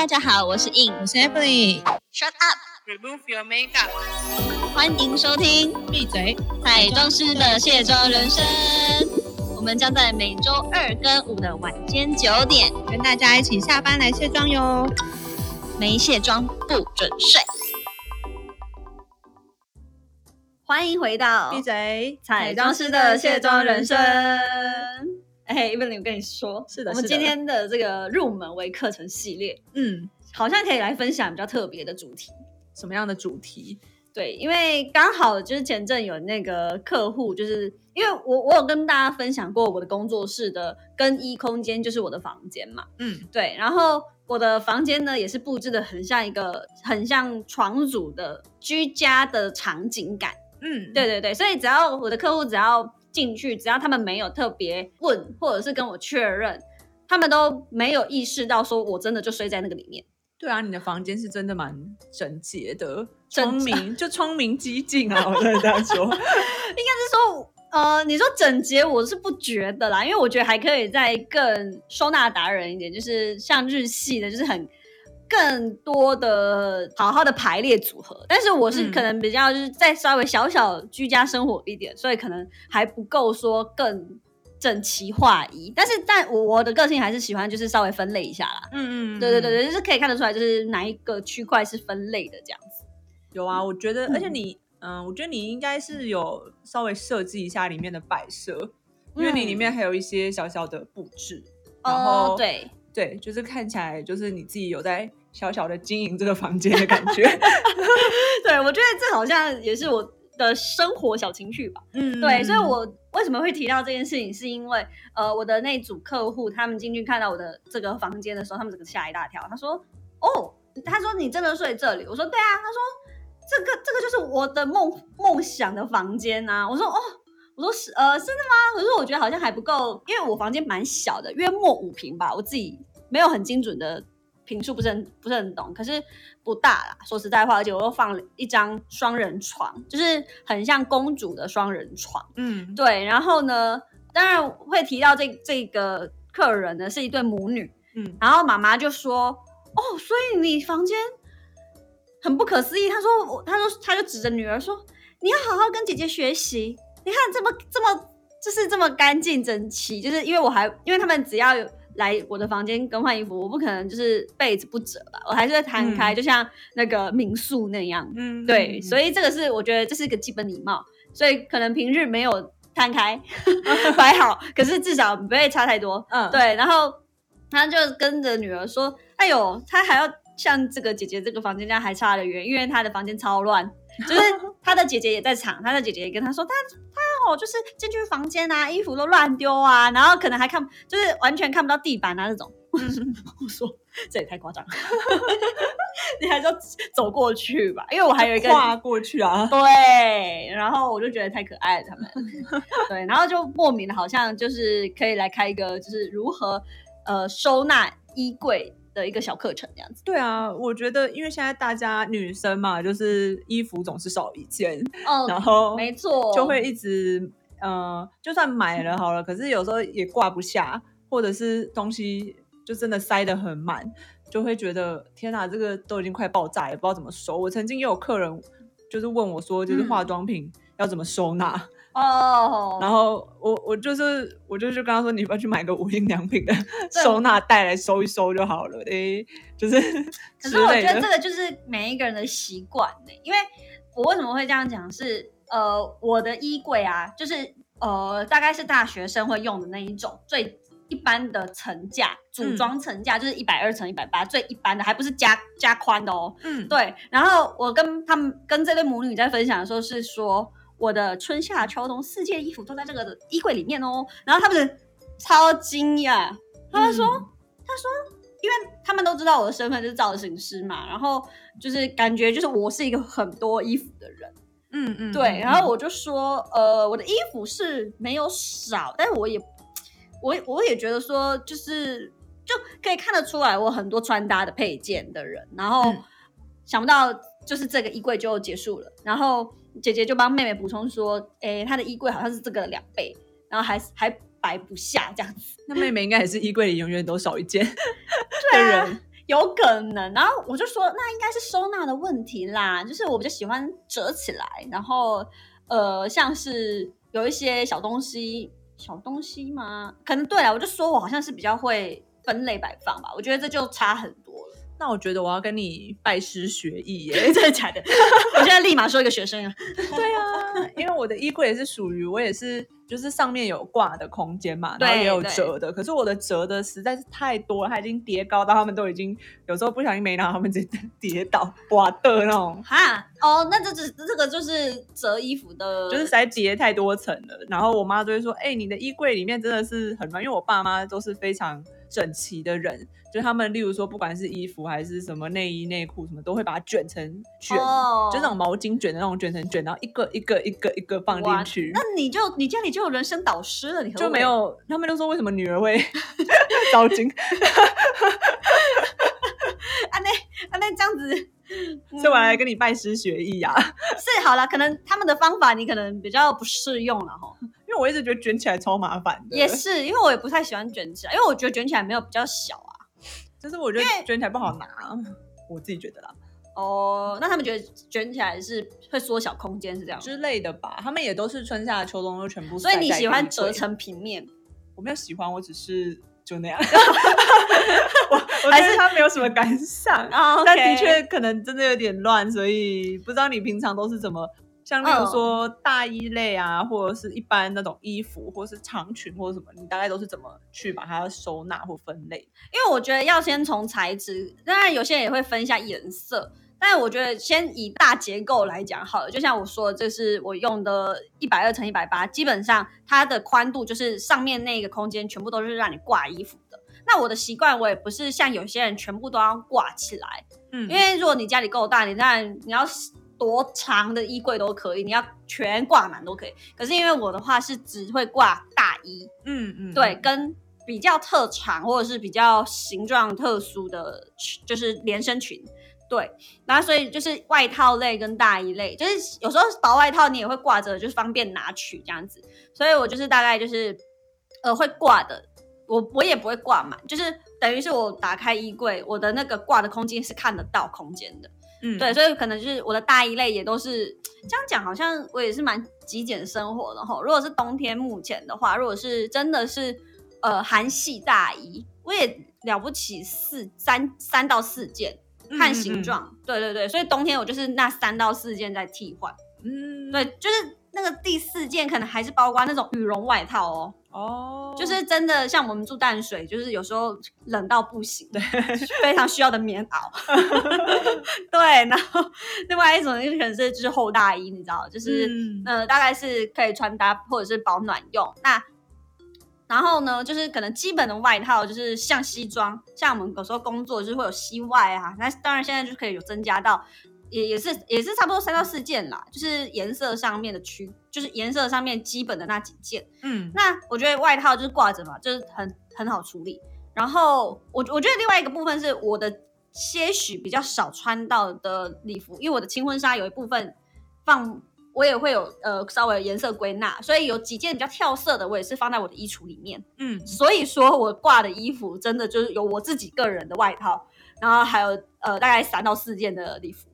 大家好，我是 In，我是 Emily。Shut up，Remove your makeup。欢迎收听闭嘴！彩妆师的卸妆人生。我们将在每周二跟五的晚间九点，跟大家一起下班来卸妆哟。没卸妆不准睡。欢迎回到闭嘴！彩妆师的卸妆人生。哎，Emily，我跟你说，是的是的我们今天的这个入门为课程系列，嗯，好像可以来分享比较特别的主题。什么样的主题？对，因为刚好就是前阵有那个客户，就是因为我我有跟大家分享过我的工作室的更衣空间，就是我的房间嘛。嗯，对，然后我的房间呢也是布置的很像一个很像床组的居家的场景感。嗯，对对对，所以只要我的客户只要进去，只要他们没有特别问或者是跟我确认，他们都没有意识到说我真的就睡在那个里面。对啊，你的房间是真的蛮整洁的，聪明就聪明激进啊！我跟大家说，应该。是说，呃，你说整洁，我是不觉得啦，因为我觉得还可以再更收纳达人一点，就是像日系的，就是很更多的好好的排列组合。但是我是嗯可能比较就是再稍微小小居家生活一点，所以可能还不够说更整齐划一。但是，但我我的个性还是喜欢就是稍微分类一下啦。嗯嗯，对对对对，就是可以看得出来，就是哪一个区块是分类的这样子。有啊，我觉得，嗯而且你，嗯，我觉得你应该是有稍微设计一下里面的摆设，因为你里面还有一些小小的布置。然后哦，对，对，就是看起来就是你自己有在小小的经营这个房间的感觉。对，我觉得这好像也是我的生活小情趣吧。嗯对，所以我为什么会提到这件事情，是因为呃，我的那组客户他们进去看到我的这个房间的时候，他们整个吓一大跳。他说：“哦，他说你真的睡这里？”我说：“对啊。”他说：“这个这个就是我的梦梦想的房间啊。”我说：“哦。”我说是呃，真的吗？可是我觉得好像还不够，因为我房间蛮小的，约莫五平吧，我自己没有很精准的平数，不是很不是很懂，可是不大啦。说实在话，而且我又放了一张双人床，就是很像公主的双人床。嗯，对，然后呢，当然会提到这这个客人呢是一对母女，嗯然后妈妈就说：“哦，所以你房间很不可思议。”她说：“我，她说，她就指着女儿说，你要好好跟姐姐学习。你看这么这么就是这么干净整齐，就是因为我还因为他们只要有来我的房间更换衣服，我不可能就是被子不折吧，我还是会摊开，嗯就像那个民宿那样。嗯对，所以以这个是我觉得这是一个基本礼貌，所以可能平日没有摊开 摆好，可是至少不会差太多。嗯，对，然后他就跟着女儿说：“哎呦，他还要像这个姐姐这个房间这样还差得远，因为她的房间超乱。”就是 她的姐姐也在场，她的姐姐也跟她说，她她哦，就是进去房间啊，衣服都乱丢啊，然后可能还看，就是完全看不到地板啊那种。我说这也太夸张了，你还是要走过去吧，因为我还有一个跨过去啊。对，然后我就觉得太可爱了，他们 对，然后就莫名的好像就是可以来开一个就是如何呃收纳衣柜的一个小课程这样子。对啊，我觉得因为现在大家女生嘛，就是衣服总是少一件，哦然后没错，就会一直呃，就算买了好了，可是有时候也挂不下，或者是东西就真的塞得很满，就会觉得天哪，这个都已经快爆炸也，不知道怎么收。我曾经也有客人就是问我说，就是嗯化妆品要怎么收纳，哦，然后我我就是我就是跟他说，你要不要去买个无印良品的收纳袋来收一收就好了，诶，就是可是我觉得这个就是每一个人的习惯呢，因为我为什么会这样讲是，呃，我的衣柜啊，就是呃，大概是大学生会用的那一种最一般的层架，组嗯装层架、就是一百二乘一百八，最一般的，还不是加加宽的哦。嗯，对，然后我跟他们跟这对母女在分享的时候是说，我的春夏秋冬四件衣服都在这个衣柜里面哦，然后他们超惊讶，他们说。嗯。因为他们都知道我的身份就是造型师嘛，然后就是感觉就是我是一个很多衣服的人，嗯嗯，对，嗯然后我就说，呃，我的衣服是没有少，但是我也，我我也觉得说，就是就可以看得出来我很多穿搭的配件的人，然后嗯。想不到就是这个衣柜就结束了，然后姐姐就帮妹妹补充说，诶，她的衣柜好像是这个两倍，然后还还摆不下这样子，那妹妹应该也是衣柜里永远都少一件 的对有可能。然后我就说，那应该是收纳的问题啦，就是我比较喜欢折起来，然后呃，像是有一些小东西，小东西吗？可能对了，我就说我好像是比较会分类摆放吧，我觉得这就差很多了。那我觉得我要跟你拜师学艺耶。真的假的？我现在立马说一个学生啊。对啊，因为我的衣柜也是属于我也是，就是上面有挂的空间嘛，然后也有折的。可是我的折的实在是太多了，它已经叠高到他们都已经有时候不小心没拿，他们直接跌倒哇的那种，哈哦，那这只这个就是折衣服的，就是实在叠太多层了。然后我妈就会说：“哎、你的衣柜里面真的是很乱。”因为我爸妈都是非常整齐的人，就他们例如说不管是衣服还是什么内衣内裤什么，都会把它卷成卷。哦，就那种毛巾卷的那种卷成卷，然后一个一个一个一个放进去那，你就你家里就有人生导师了，你就没有。他们都说为什么女儿会糟 心，啊那啊那这样子，所以我来跟你拜师学艺啊。是好了，可能他们的方法你可能比较不适用了哈。因为我一直觉得卷起来超麻烦的，也，是，因为我也不太喜欢卷起来，因为我觉得卷起来没有比较小啊。就是我觉得卷起来不好拿，我自己觉得啦哦，那他们觉得卷起来是会缩小空间，是这样。之类的吧。他们也都是春夏秋冬都全部，所以你喜欢折？成平面，我没有喜欢，我只是就那样。我我还是他没有什么感想啊但的确可能真的有点乱，所以不知道你平常都是怎么，像例如说大衣类啊，或者是一般那种衣服，或是长裙或者什么，你大概都是怎么去把它收纳或分类？因为我觉得要先从材质，当然有些人也会分一下颜色，但我觉得先以大结构来讲好了。就像我说的，这是我用的一百二乘一百八，基本上它的宽度就是上面那个空间全部都是让你挂衣服的。那我的习惯，我也不是像有些人全部都要挂起来，嗯因为如果你家里够大，你当然你要多长的衣柜都可以，你要全挂满都可以。可是因为我的话是只会挂大衣，嗯嗯，对，跟比较特长或者是比较形状特殊的裙，就是连身裙。对，然后所以就是外套类跟大衣类，就是有时候薄外套你也会挂着，就是方便拿取这样子。所以我就是大概就是呃会挂的，我我也不会挂满，就是等于是我打开衣柜，我的那个挂的空间是看得到空间的。嗯对，所以可能就是我的大衣类也都是这样讲，好像我也是蛮极简生活的哈。如果是冬天目前的话，如果是真的是呃韩系大衣，我也了不起四三三到四件，看形状。对对对，所以冬天我就是那三到四件在替换。嗯，对，就是那个第四件可能还是包括那种羽绒外套哦，哦，就是真的像我们住淡水，就是有时候冷到不行，对，非常需要的棉袄。对，然后另外一种就可能是就是厚大衣，你知道，就是、嗯呃大概是可以穿搭或者是保暖用。那然后呢，就是可能基本的外套，就是像西装，像我们有时候工作就是会有西外啊，那当然现在就可以有增加到。也也是也是差不多三到四件啦，就是颜色上面的区，就是颜色上面基本的那几件。嗯那我觉得外套就是挂着嘛，就是很很好处理。然后我我觉得另外一个部分是我的些许比较少穿到的礼服，因为我的轻婚纱有一部分放我也会有呃稍微颜色归纳，所以有几件比较跳色的我也是放在我的衣橱里面。嗯所以说我挂的衣服真的就是有我自己个人的外套，然后还有呃大概三到四件的礼服。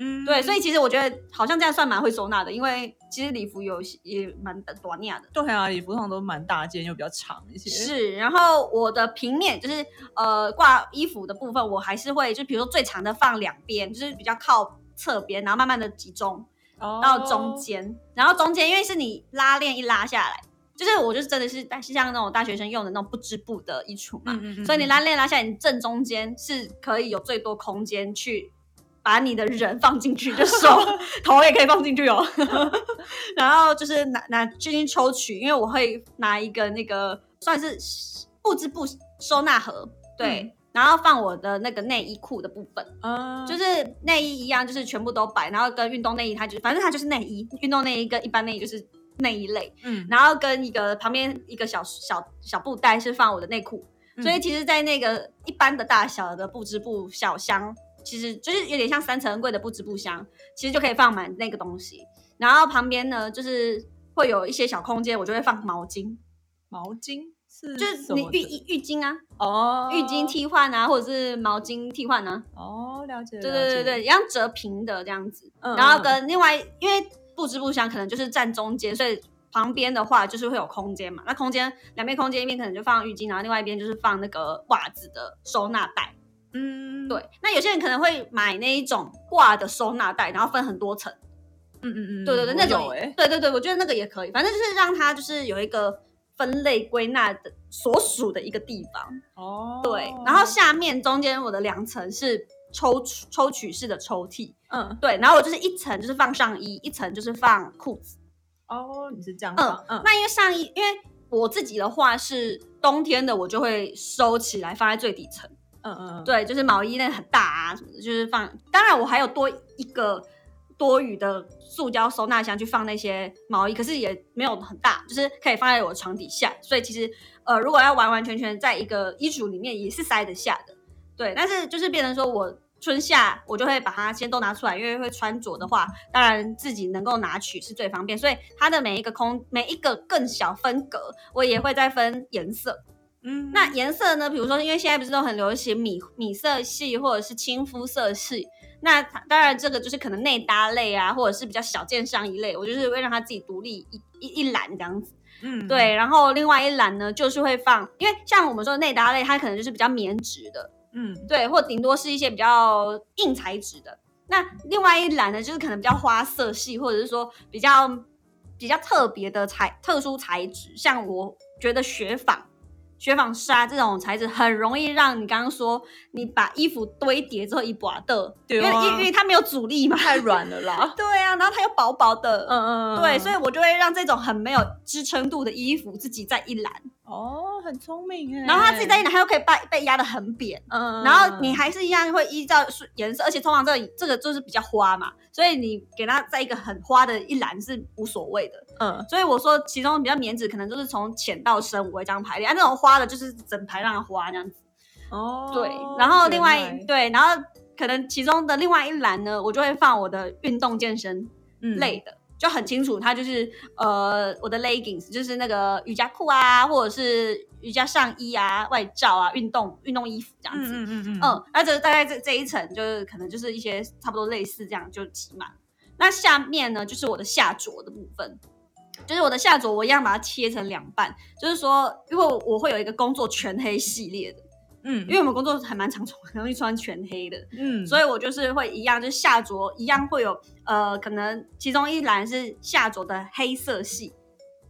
嗯，对，所以其实我觉得好像这样算蛮会收纳的，因为其实礼服有些也蛮短亚的。对啊，礼服通常都蛮大件又比较长一些，是，然后我的平面就是呃挂衣服的部分，我还是会就比如说最长的放两边，就是比较靠侧边，然后慢慢的集中哦到中间，然后中间因为是你拉链一拉下来，就是我就是真的是是像那种大学生用的那种不织布的衣橱嘛，嗯嗯嗯所以你拉链拉下来，你正中间是可以有最多空间去。把你的人放进去，就手 头也可以放进去哦。然后就是拿拿进行抽取，因为我会拿一个那个算是布织布收纳盒，对，嗯。然后放我的那个内衣裤的部分，嗯，就是内衣一样，就是全部都摆，然后跟运动内衣它就反正它就是内衣，运动内衣跟一般内衣就是内衣类，嗯。然后跟一个旁边一个小小小布袋是放我的内裤，嗯。所以其实，在那个一般的大小的布织布小箱，其实就是有点像三层柜的布织布箱，其实就可以放满那个东西。然后旁边呢，就是会有一些小空间，我就会放毛巾。毛巾是就是你浴衣浴巾啊，哦，浴巾替换啊，或者是毛巾替换啊，哦，了解，对对对对，一样折平的这样子。嗯然后嗯跟另外，因为不织布箱，可能就是站中间，所以旁边的话就是会有空间嘛。那空间两边空间一边可能就放浴巾，然后另外一边就是放那个袜子的收纳袋。嗯，对，那有些人可能会买那一种挂的收纳袋，然后分很多层。嗯嗯嗯，对对对，我那种对对对，我觉得那个也可以，反正就是让它就是有一个分类归纳的所属的一个地方。哦，对，然后下面中间我的两层是抽取抽取式的抽屉。嗯，对，然后我就是一层就是放上衣，一层就是放裤子。哦，你是这样嗯，嗯，那因为上衣，因为我自己的话是冬天的，我就会收起来放在最底层。嗯嗯，对，就是毛衣那很大啊什么的，就是放。当然我还有多一个多余的塑胶收纳箱去放那些毛衣，可是也没有很大，就是可以放在我床底下。所以其实呃，如果要完完全全在一个衣橱里面，也是塞得下的。对，但是就是变成说我春夏我就会把它先都拿出来，因为会穿着的话，当然自己能够拿取是最方便。所以它的每一个空每一个更小分隔，我也会再分颜色。嗯，那颜色呢？比如说，因为现在不是都很流行米米色系或者是亲肤色系，那当然这个就是可能内搭类啊，或者是比较小件上一类，我就是会让它自己独立一一一栏这样子。嗯，对，然后另外一栏呢，就是会放，因为像我们说的内搭类，它可能就是比较棉质的，嗯，对，或顶多是一些比较硬材质的。那另外一栏呢，就是可能比较花色系，或者是说比较比较特别的材特殊材质，像我觉得雪纺。雪纺纱这种材质很容易让你刚刚说你把衣服堆叠之后一拔的，因为因为它没有阻力嘛。太软了啦，对啊，然后它又薄薄的，嗯嗯，嗯对，所以以我就会让这种很没有支撑度的衣服自己再一栏，哦，很聪明哎，然后它自己在一栏，它又可以被被压得很扁，嗯，嗯，然后你还是一样会依照颜色，而且通常这个这个就是比较花嘛，所以你给它在一个很花的一栏是无所谓的。嗯。所以我说其中比较棉质可能就是从浅到深我会这样排列，啊那种花的就是整排让它花这样子。哦，对，然后另外对，然后可能其中的另外一栏呢，我就会放我的运动健身嗯。类的。就很清楚，它就是呃我的 leggings，就是那个瑜伽裤啊，或者是瑜伽上衣啊、外罩啊、运动运动衣服这样子。嗯嗯嗯嗯嗯，那这大概这这一层就是可能就是一些差不多类似这样就挤满。那下面呢就是我的下着的部分，就是我的下着我一样把它切成两半，就是说因为我会有一个工作全黑系列的，嗯，因为我们工作还蛮常穿，很容易穿全黑的，嗯，所以我就是会一样，就是下着一样会有呃，可能其中一栏是下着的黑色系。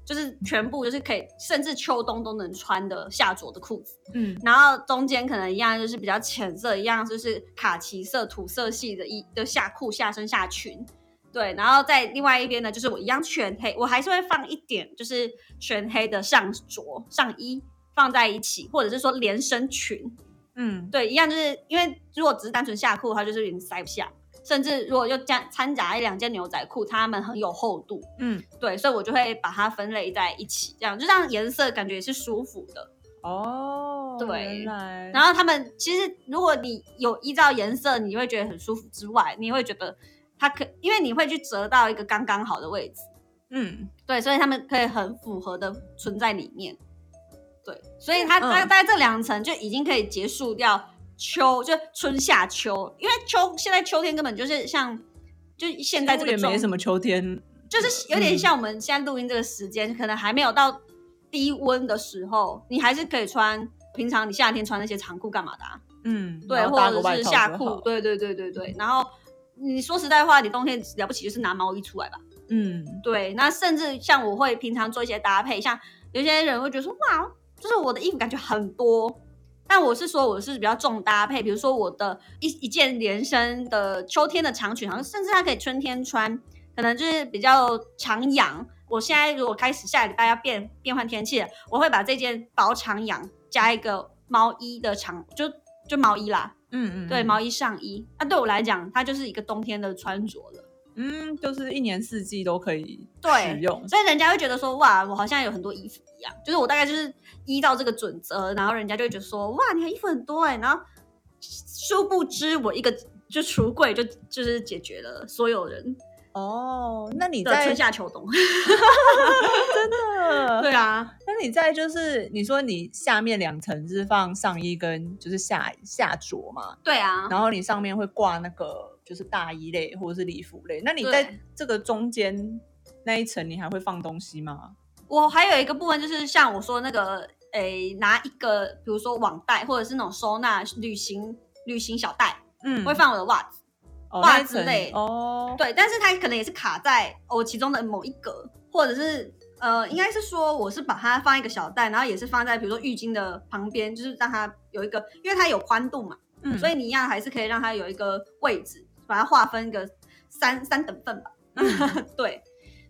就是全部就是可以，甚至秋冬都能穿的下着的裤子，嗯。然后中间可能一样就是比较浅色，一样就是卡其色、土色系的衣的下裤、下身、下裙，对，然后在另外一边呢，就是我一样全黑，我还是会放一点就是全黑的上着、上衣放在一起，或者是说连身裙，嗯。对，一样就是因为如果只是单纯下裤它，就是有点塞不下，甚至如果又加掺杂一两件牛仔裤，它们很有厚度，嗯。对，所以我就会把它分类在一起，这样就让颜色感觉也是舒服的。哦，对，然后他们其实，如果你有依照颜色，你会觉得很舒服之外，你会觉得它可，因为你会去折到一个刚刚好的位置，嗯。对，所以他们可以很符合的存在里面。对，所以它嗯。大大概这两层就已经可以结束掉秋，就春夏秋，因为秋现在秋天根本就是像就现在这个也没什么秋天，就是有点嗯。像我们现在录音这个时间，可能还没有到低温的时候，你还是可以穿平常你夏天穿那些长裤干嘛的、啊，嗯，对，或者是夏裤，对对对对对。然后你说实在话，你冬天了不起就是拿毛衣出来吧，嗯。对。那甚至像我会平常做一些搭配，像有些人会觉得说哇，就是我的衣服感觉很多。但我是说，我是比较重搭配，比如说我的一一件连身的秋天的长裙，好像甚至它可以春天穿，可能就是比较长阳。我现在如果开始下礼拜要变变换天气了，我会把这件薄长阳加一个毛衣的长，就就毛衣啦，嗯嗯，对，毛衣上衣。那对我来讲，它就是一个冬天的穿着了。嗯，就是一年四季都可以对使用，所以人家会觉得说，哇，我好像有很多衣服一样，就是我大概就是依照这个准则，然后人家就会觉得说，哇，你的衣服很多哎、然后殊不知我一个就橱柜就就是解决了所有人哦，那你在春夏秋冬。真的 对啊，那你在就是你说你下面两层是放上衣跟就是下下着嘛，对啊，然后你上面会挂那个就是大衣类或者是礼服类，那你在这个中间那一层你还会放东西吗？我还有一个部分就是像我说那个，诶，拿一个比如说网袋或者是那种收纳旅行旅行小袋，嗯。会放我的袜子。哦袜子类哦，对，但是它可能也是卡在我其中的某一格，或者是呃，应该是说我是把它放一个小袋，然后也是放在比如说浴巾的旁边，就是让它有一个，因为它有宽度嘛，嗯。所以你一样还是可以让它有一个位置，把它划分个三三等份吧。对，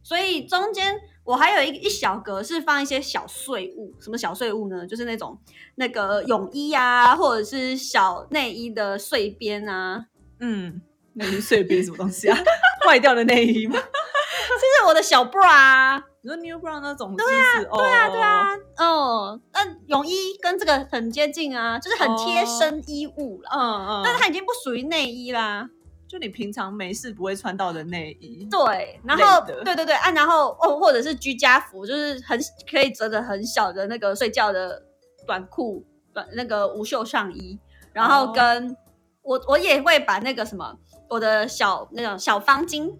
所以中间我还有一一小格是放一些小碎物，什么小碎物呢？就是那种那个泳衣啊，或者是小内衣的碎边啊，嗯，内衣碎边什么东西啊？坏掉的内衣吗？就是我的小 bra 啊。你说 New Brown 那种对啊，对对啊，对啊，嗯，那泳衣跟这个很接近啊，就是很贴身衣物啦。嗯嗯，但是它已经不属于内衣啦。就你平常没事不会穿到的内衣，对，然后对对对，啊，然后哦，或者是居家服，就是很可以折的很小的那个睡觉的短裤、短那个无袖上衣，然后哦。跟、我我也会把那个什么我的小那种小方巾、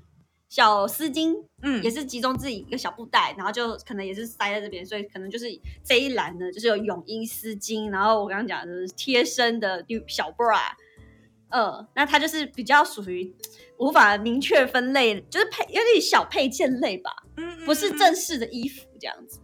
小丝巾，嗯也是集中自己一个小布袋，然后就可能也是塞在这边，所以可能就是这一栏呢，就是有泳衣、丝巾，然后我刚刚讲的就是贴身的小 bra，呃，那它就是比较属于无法明确分类，就是配有点小配件类吧，嗯不是正式的衣服这样子，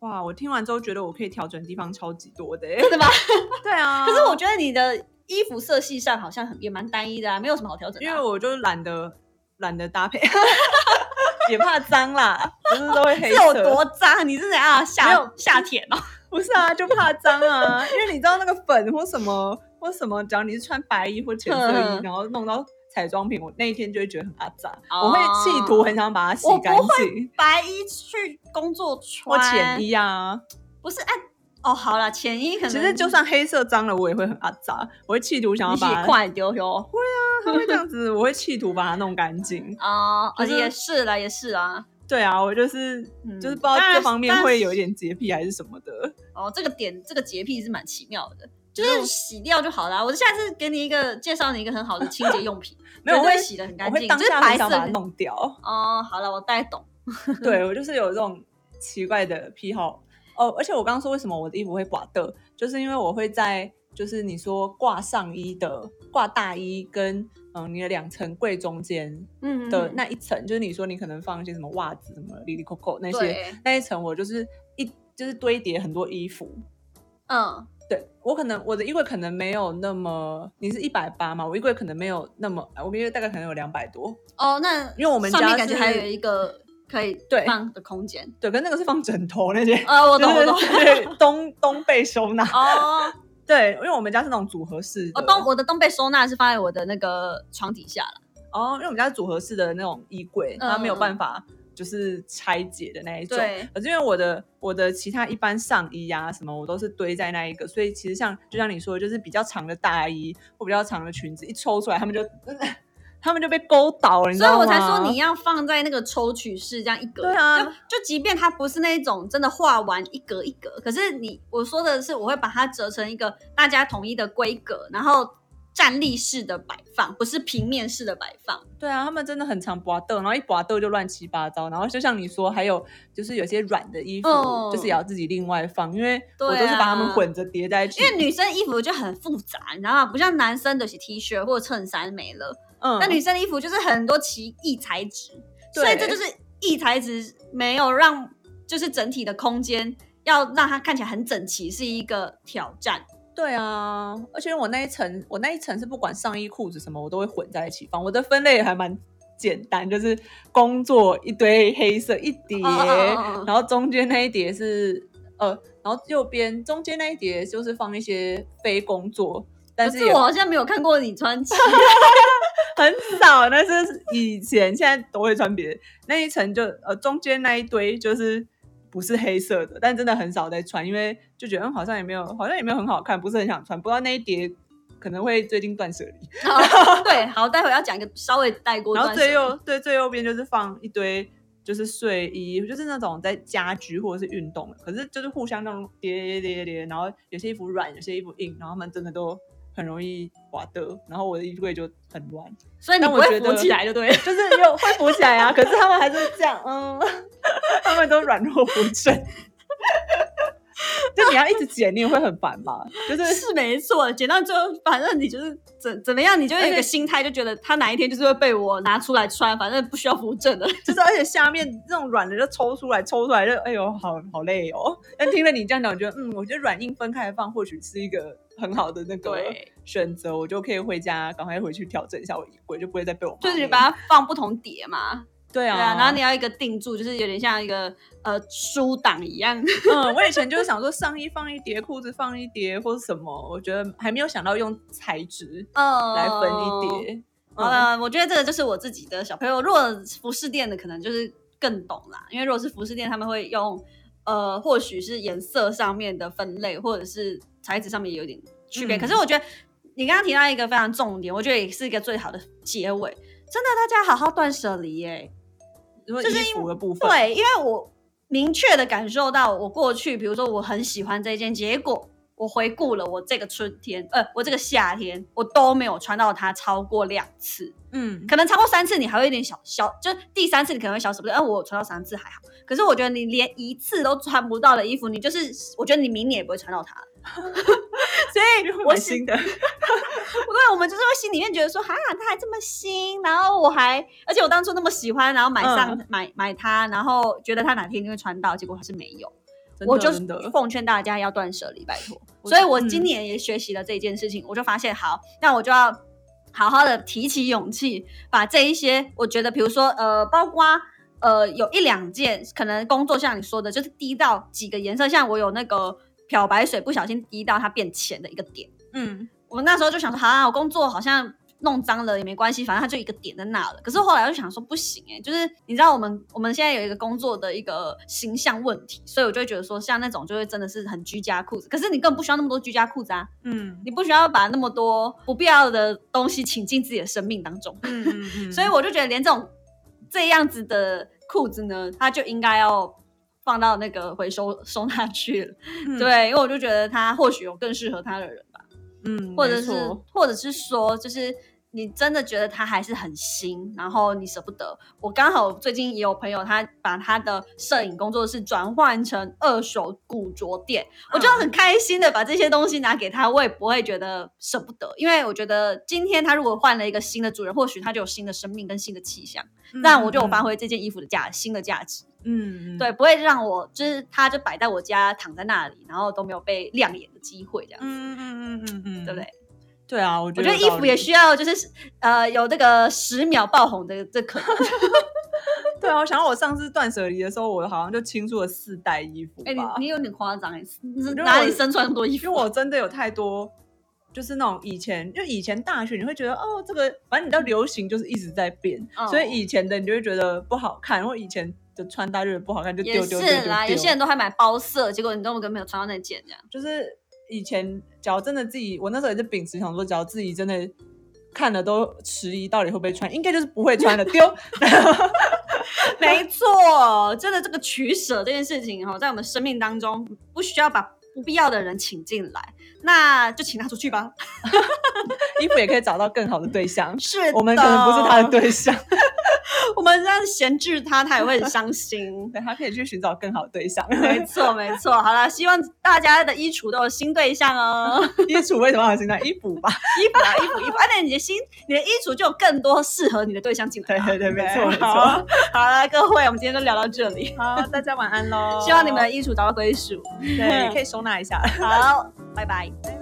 哇！我听完之后觉得我可以调整的地方超级多的欸，真的吗？对啊，可是我觉得你的衣服色系上好像很也蛮单一的啊，没有什么好调整的啊、因为我就懒得懒得搭配，也怕脏啦，不是都会黑是有。多脏？你是怎样没夏有夏天哦？不是啊，就怕脏啊，因为你知道那个粉或什么或什么，只要你是穿白衣或浅色衣，嗯然后弄到彩妆品，我那一天就会觉得很阿杂，哦我会企图很想把它洗干净我不会。白衣去工作或穿，浅衣啊，不是哎哦，好了，浅衣可能其实就算黑色脏了，我也会很阿杂，我会企图想要你把它，洗快丢丢它会这样子，我会企图把它弄干净。啊，可是也是啦，也是啊。对啊，我就是、嗯就是不知道这方面会有一点洁癖还是什么的。哦，这个点这个洁癖是蛮奇妙的，就是洗掉就好啦。我下次给你一个介绍你一个很好的清洁用品，没有，我会洗的很干净，就是白色下很想把它。弄掉。哦，好了，我大概懂。对我就是有这种奇怪的癖好哦。而且我刚刚说为什么我的衣服会挂的，就是因为我会在就是你说挂上衣的挂大衣跟嗯你的两层柜中间嗯的那一层，就是你说你可能放一些什么袜子什么 Lily Coco 那些，那一层，我就是一就是堆叠很多衣服。嗯，对我可能我的衣柜可能没有那么，你是一百八嘛，我衣柜可能没有那么，我衣柜大概可能有两百多，哦，那因为我们上面家是感觉还有一个可以对放的空间。对，跟那个是放枕头那些，呃，我懂，我懂。就是 对东东被收纳，哦，对，因为我们家是那种组合式的，我东我的东被收纳是放在我的那个床底下了。哦，因为我们家是组合式的那种衣柜，嗯它没有办法就是拆解的那一种。可是因为我的我的其他一般上衣啊什么，我都是堆在那一个，所以其实像就像你说的，就是比较长的大衣或比较长的裙子，一抽出来，他们就 他们就被勾倒了，你知道吗？所以我才说你要放在那个抽取式，这样一格。对啊就就即便它不是那一种真的画完一格一格，可是你我说的是，我会把它折成一个大家统一的规格，然后站立式的摆放，不是平面式的摆放。对啊，他们真的很常拔豆，然后一拔豆就乱七八糟。然后就像你说，还有就是有些软的衣服，嗯就是也要自己另外放，因为我都是把它们混着叠在一起。因为女生衣服就很复杂，你知道吗？不像男生的是 T 恤或者衬衫没了，嗯，那女生的衣服就是很多奇异材质，所以这就是异材质没有让就是整体的空间要让它看起来很整齐是一个挑战。对啊，而且我那一层，我那一层是不管上衣、裤子什么，我都会混在一起放。我的分类还蛮简单，就是工作一堆黑色一叠，然后中间那一叠是呃，然后右边中间那一叠就是放一些非工作，但是我好像没有看过你穿旗，很少，但是以前现在都会穿别的那一层就呃中间那一堆就是不是黑色的，但真的很少在穿，因为就觉得嗯好像也没有好像也没有很好看，不是很想穿，不知道那一叠可能会最近断舍离。对，好，待会要讲一个稍微带过然后最右对最右边就是放一堆就是睡衣，就是那种在家居或者是运动的，可是就是互相那种叠叠叠叠叠，然后有些衣服软，有些衣服硬，然后他们真的都很容易滑的，然后我的衣柜就很乱，所以你不会但我觉得浮起来，就对。就是又会浮起来啊，可是他们还是这样，嗯，他们都软弱不振。就你要一直剪，你也会很烦吧？就是是没错，剪到最后，反正你就是怎怎么样，你就有一个心态，就觉得他哪一天就是会被我拿出来穿，反正不需要扶正的。就是，而且下面这种软的就抽出来，抽出来就哎呦，好好累哦。但听了你这样讲，我觉得嗯，我觉得软硬分开放，或许是一个很好的那个对选择。我就可以回家，赶快回去调整一下我衣柜，就不会再被我妈就是你把它放不同叠嘛，对啊，对啊，然后你要一个定住，就是有点像一个呃书档一样。嗯，我以前就是想说上衣放一叠，裤子放一叠，或者什么，我觉得还没有想到用材质嗯，来分一。叠。好了，我觉得这个就是我自己的小朋友。如果服饰店的可能就是更懂啦，因为如果是服饰店，他们会用呃，或许是颜色上面的分类，或者是材质上面有点区别。嗯可是我觉得你刚刚提到一个非常重点，我觉得也是一个最好的结尾。真的，大家好好断舍离耶。就是衣服的部分，对，因为我明确的感受到，我过去，比如说我很喜欢这件，结果我回顾了我这个春天，呃，我这个夏天，我都没有穿到它超过两次，嗯，可能超过三次，你还会有点小小，就第三次你可能会小舍不得，哎、我穿到三次还好，可是我觉得你连一次都穿不到的衣服，你就是，我觉得你明年也不会穿到它。所以我新的，对，我们就是会心里面觉得说，哈，它还这么新，然后我还，而且我当初那么喜欢，然后买上、嗯买买它，然后觉得它哪天一定会穿到，结果还是没有。我就奉劝大家要断舍离，拜托。所以我嗯今年也学习了这件事情，我就发现，好，那我就要好好的提起勇气，把这一些，我觉得，比如说，呃，包括。呃，有一两件可能工作像你说的，就是滴到几个颜色，像我有那个漂白水不小心滴到它变浅的一个点，嗯，我那时候就想说，好、啊，我工作好像弄脏了也没关系，反正它就一个点在那了。可是后来我就想说，不行哎、就是你知道我们我们现在有一个工作的一个形象问题，所以我就会觉得说，像那种就会真的是很居家裤子。可是你根本不需要那么多居家裤子啊，嗯你不需要把那么多不必要的东西请进自己的生命当中。嗯嗯嗯，所以我就觉得连这种这样子的裤子呢，它就应该要放到那个回收收纳去了。嗯，对，因为我就觉得他或许有更适合他的人吧。嗯，或者是或者是说，就是你真的觉得它还是很新，然后你舍不得。我刚好最近也有朋友，他把他的摄影工作室转换成二手古着店，我就很开心的把这些东西拿给他，我也不会觉得舍不得，因为我觉得今天他如果换了一个新的主人，或许他就有新的生命跟新的气象，那我就有发挥这件衣服的价新的价值。嗯，嗯，对，不会让我就是它就摆在我家躺在那里，然后都没有被亮眼的机会，这样子，嗯嗯嗯嗯嗯，对不对？？对啊，我觉我觉得衣服也需要就是呃有这个十秒爆红的这可能。对啊，我想到我上次断舍离的时候，我好像就清出了四袋衣服哎、吧，你你有点夸张哎，哪里生出来那么多衣服因为？我真的有太多，就是那种以前，就以前大学你会觉得哦，这个反正你知道流行就是一直在变，哦所以以前的你就会觉得不好看，或以前的穿搭就是不好看就也丢丢丢丢是啦，有些人都还买包色，结果你根本没有穿到那件这样。就是以前，只要真的自己，我那时候也是秉持想说，只要自己真的看了都迟疑，到底会不会穿，应该就是不会穿的，丢。没错，真的这个取舍这件事情哈，在我们生命当中不需要把不必要的人请进来，那就请他出去吧。衣服也可以找到更好的对象，是我们可能不是他的对象，我们这样闲置他，他也会很伤心。对他可以去寻找更好的对象。没错，没错。好了，希望大家的衣橱都有新对象哦。衣橱为什么要有新的衣服吧？衣服啊，衣服，衣服，啊，那你的新，你的衣橱就有更多适合你的对象进来啊。对对对没错没错好好了，各位，我们今天就聊到这里。好，大家晚安喽。希望你们的衣橱找到归属。对可以收纳一下。好，拜拜。拜拜。